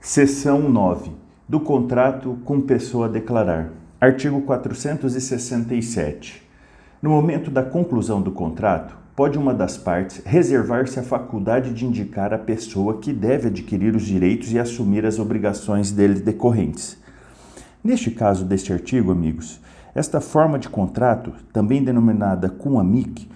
Seção 9. Do contrato com pessoa a declarar. Artigo 467. No momento da conclusão do contrato, pode uma das partes reservar-se a faculdade de indicar a pessoa que deve adquirir os direitos e assumir as obrigações dele decorrentes. Neste caso deste artigo, amigos, esta forma de contrato, também denominada cum amic,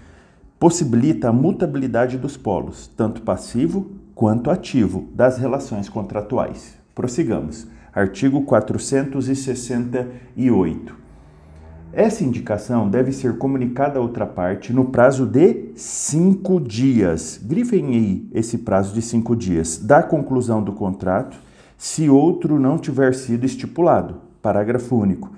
possibilita a mutabilidade dos polos, tanto passivo quanto ativo, das relações contratuais. Prossigamos. Artigo 468. Essa indicação deve ser comunicada à outra parte no prazo de cinco dias. Grifem aí esse prazo de cinco dias da conclusão do contrato, se outro não tiver sido estipulado. Parágrafo único.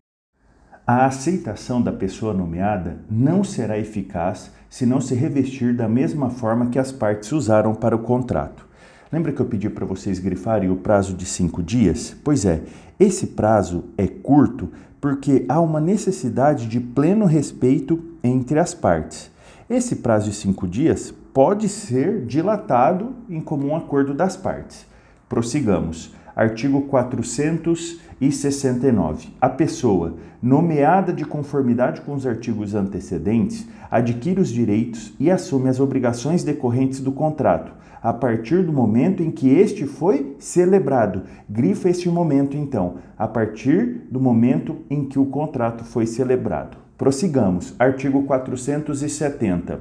A aceitação da pessoa nomeada não será eficaz se não se revestir da mesma forma que as partes usaram para o contrato. Lembra que eu pedi para vocês grifarem o prazo de cinco dias? Pois é, esse prazo é curto porque há uma necessidade de pleno respeito entre as partes. Esse prazo de cinco dias pode ser dilatado em comum acordo das partes. Prossigamos. Artigo 469. A pessoa, nomeada de conformidade com os artigos antecedentes, adquire os direitos e assume as obrigações decorrentes do contrato, a partir do momento em que este foi celebrado. Grifa este momento, então, a partir do momento em que o contrato foi celebrado. Prossigamos. Artigo 470.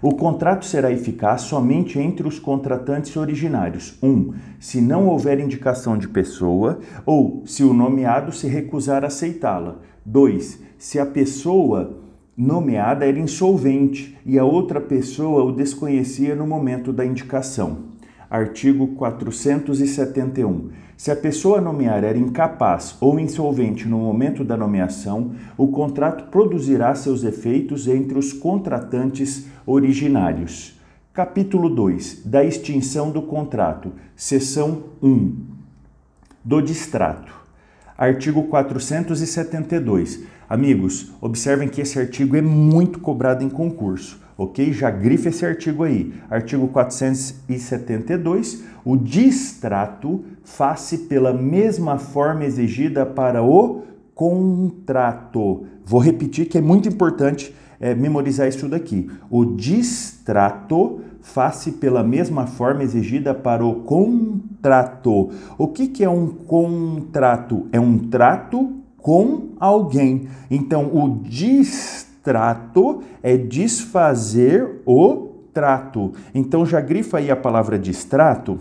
O contrato será eficaz somente entre os contratantes originários. 1. Um, se não houver indicação de pessoa ou se o nomeado se recusar a aceitá-la. 2. Se a pessoa nomeada era insolvente e a outra pessoa o desconhecia no momento da indicação. Artigo 471. Se a pessoa a nomear era incapaz ou insolvente no momento da nomeação, o contrato produzirá seus efeitos entre os contratantes originários. Capítulo 2. Da extinção do contrato. Seção 1. Do distrato. Artigo 472. Amigos, observem que esse artigo é muito cobrado em concurso ok? Já grife esse artigo aí. Artigo 472. O distrato faz-se pela mesma forma exigida para o contrato. Vou repetir que é muito importante é, memorizar isso daqui. O distrato faz-se pela mesma forma exigida para o contrato. O que, que é um contrato? É um trato com alguém. Então, o distrato Trato é desfazer o trato. Então já grifa aí a palavra distrato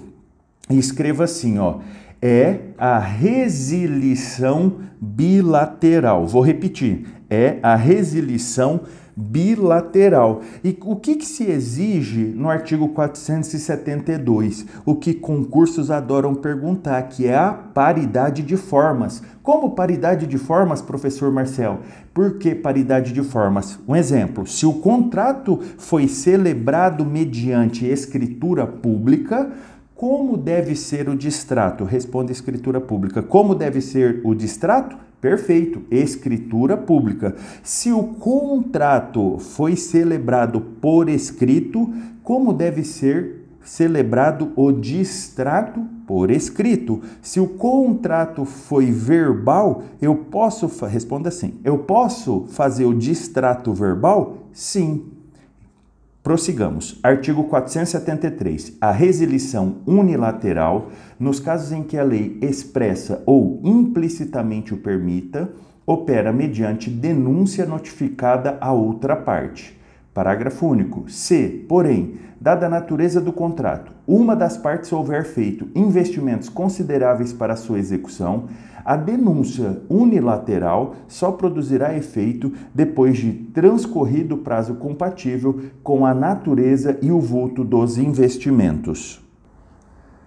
e escreva assim, ó. É a resilição bilateral. Vou repetir. É a resilição bilateral bilateral. E o que, que se exige no artigo 472? O que concursos adoram perguntar, que é a paridade de formas. Como paridade de formas, professor Marcel? Por que paridade de formas? Um exemplo: se o contrato foi celebrado mediante escritura pública, como deve ser o distrato? Responde escritura pública. Como deve ser o distrato? Perfeito, escritura pública. Se o contrato foi celebrado por escrito, como deve ser celebrado o distrato por escrito? Se o contrato foi verbal, eu posso responda assim. Eu posso fazer o distrato verbal? Sim. Prossigamos. Artigo 473. A resilição unilateral, nos casos em que a lei expressa ou implicitamente o permita, opera mediante denúncia notificada à outra parte. Parágrafo único. Se, porém, dada a natureza do contrato, uma das partes houver feito investimentos consideráveis para sua execução, a denúncia unilateral só produzirá efeito depois de transcorrido o prazo compatível com a natureza e o vulto dos investimentos.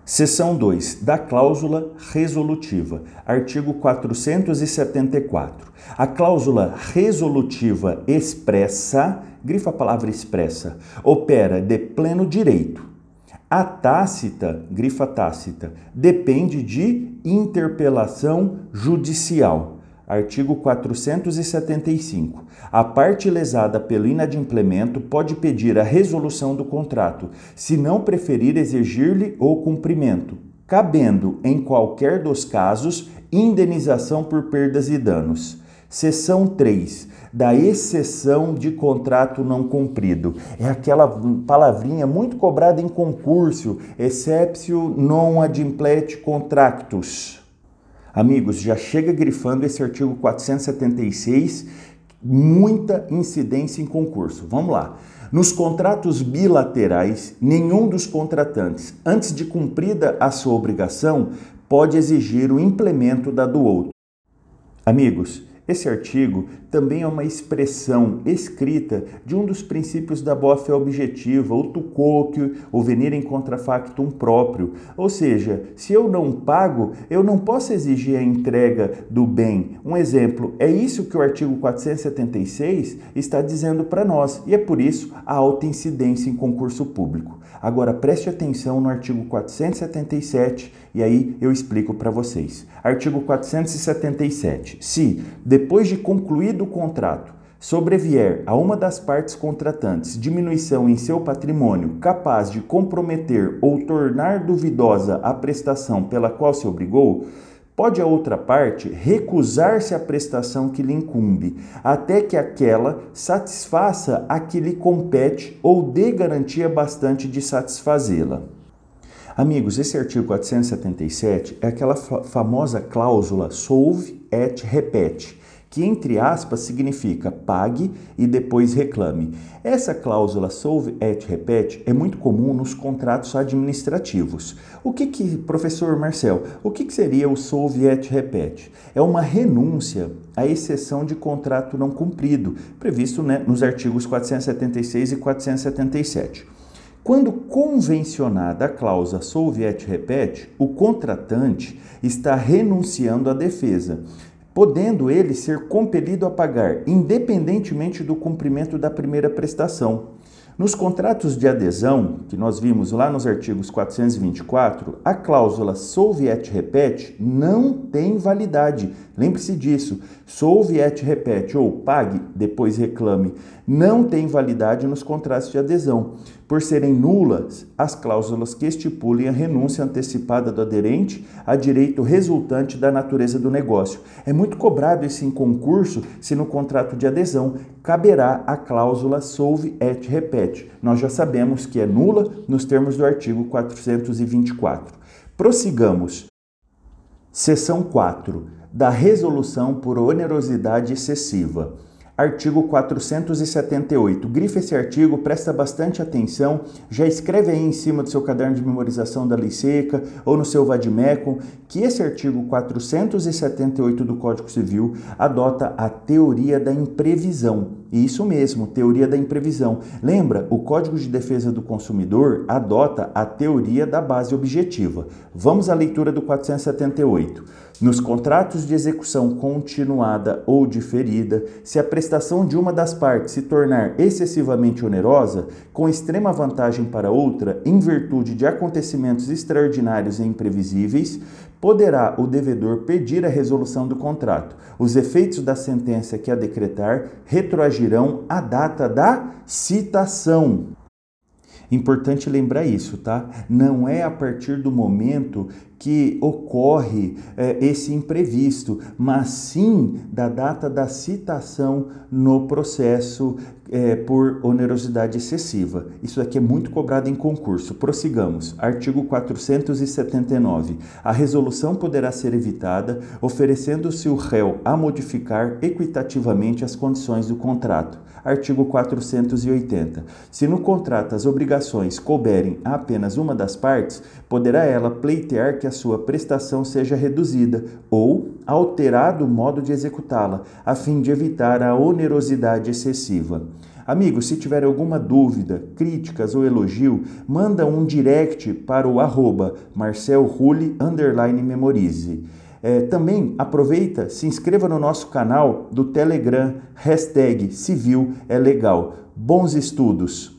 Seção 2 da cláusula resolutiva, artigo 474. A cláusula resolutiva expressa, grifa a palavra expressa, opera de pleno direito a tácita, grifa tácita, depende de interpelação judicial. Artigo 475. A parte lesada pelo inadimplemento pode pedir a resolução do contrato, se não preferir exigir-lhe o cumprimento. cabendo, em qualquer dos casos, indenização por perdas e danos. Seção 3, da exceção de contrato não cumprido. É aquela palavrinha muito cobrada em concurso, exceptio non adimplet contractus. Amigos, já chega grifando esse artigo 476, muita incidência em concurso. Vamos lá. Nos contratos bilaterais, nenhum dos contratantes, antes de cumprida a sua obrigação, pode exigir o implemento da do outro. Amigos, esse artigo também é uma expressão escrita de um dos princípios da boa-fé objetiva, o tuquoque, o venir em contrafactum próprio. Ou seja, se eu não pago, eu não posso exigir a entrega do bem. Um exemplo, é isso que o artigo 476 está dizendo para nós, e é por isso a alta incidência em concurso público. Agora preste atenção no artigo 477 e aí eu explico para vocês. Artigo 477. Se, depois de concluído o contrato, sobrevier a uma das partes contratantes diminuição em seu patrimônio capaz de comprometer ou tornar duvidosa a prestação pela qual se obrigou, Pode a outra parte recusar-se à prestação que lhe incumbe, até que aquela satisfaça a que lhe compete ou dê garantia bastante de satisfazê-la. Amigos, esse artigo 477 é aquela famosa cláusula solve et repete, que entre aspas significa pague e depois reclame. Essa cláusula solve et repete é muito comum nos contratos administrativos. O que que, professor Marcel, o que, que seria o solve et repete? É uma renúncia à exceção de contrato não cumprido, previsto né, nos artigos 476 e 477. Quando convencionada a cláusula solve et repete, o contratante está renunciando à defesa podendo ele ser compelido a pagar, independentemente do cumprimento da primeira prestação. Nos contratos de adesão, que nós vimos lá nos artigos 424, a cláusula solve et repete não tem validade. Lembre-se disso. Solve et repete ou pague, depois reclame, não tem validade nos contratos de adesão por serem nulas as cláusulas que estipulem a renúncia antecipada do aderente a direito resultante da natureza do negócio. É muito cobrado esse em concurso se no contrato de adesão caberá a cláusula solve et repete. Nós já sabemos que é nula nos termos do artigo 424. Prossigamos. Seção 4. Da resolução por onerosidade excessiva. Artigo 478. Grife esse artigo, presta bastante atenção, já escreve aí em cima do seu caderno de memorização da lei seca ou no seu vademecum que esse artigo 478 do Código Civil adota a teoria da imprevisão. Isso mesmo, teoria da imprevisão. Lembra, o Código de Defesa do Consumidor adota a teoria da base objetiva. Vamos à leitura do 478. Nos contratos de execução continuada ou diferida, se a prestação de uma das partes se tornar excessivamente onerosa, com extrema vantagem para outra, em virtude de acontecimentos extraordinários e imprevisíveis, poderá o devedor pedir a resolução do contrato. Os efeitos da sentença que a decretar retroagirão à data da citação. Importante lembrar isso, tá? Não é a partir do momento que ocorre é, esse imprevisto, mas sim da data da citação no processo é, por onerosidade excessiva. Isso aqui é muito cobrado em concurso. Prossigamos. Artigo 479. A resolução poderá ser evitada oferecendo-se o réu a modificar equitativamente as condições do contrato. Artigo 480. Se no contrato as obrigações couberem a apenas uma das partes, poderá ela pleitear que a sua prestação seja reduzida ou alterado o modo de executá-la, a fim de evitar a onerosidade excessiva. Amigos, se tiver alguma dúvida, críticas ou elogio, manda um direct para o arroba memorize. É, também aproveita, se inscreva no nosso canal do Telegram, hashtag Civil é Legal. Bons estudos!